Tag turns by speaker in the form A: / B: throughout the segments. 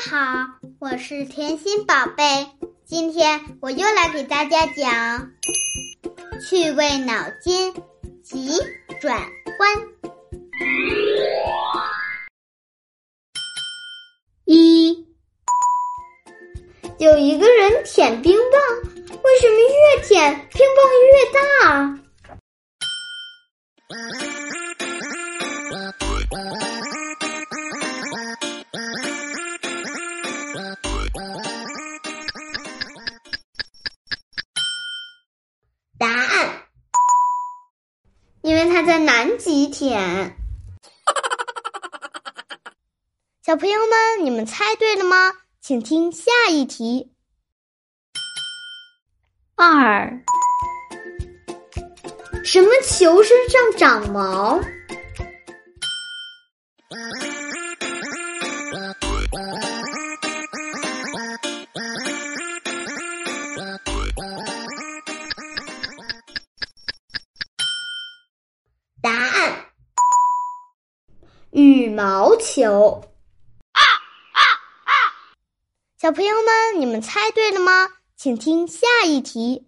A: 好，我是甜心宝贝。今天我又来给大家讲趣味脑筋急转弯。一，有一个人舔冰棒，为什么越舔冰棒越大？在南极舔。小朋友们，你们猜对了吗？请听下一题。
B: 二，
A: 什么球身上长毛？羽毛球。啊啊啊小朋友们，你们猜对了吗？请听下一题。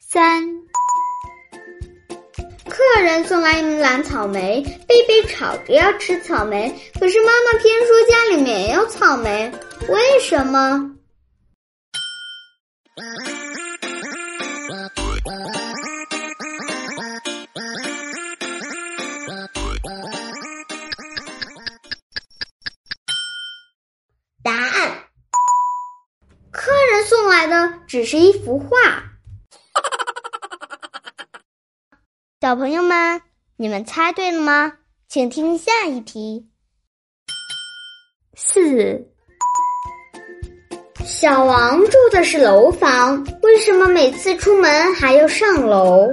B: 三，
A: 客人送来一篮草莓，贝贝吵着要吃草莓，可是妈妈偏说家里没有草莓，为什么？来的只是一幅画。小朋友们，你们猜对了吗？请听下一题。
B: 四，
A: 小王住的是楼房，为什么每次出门还要上楼？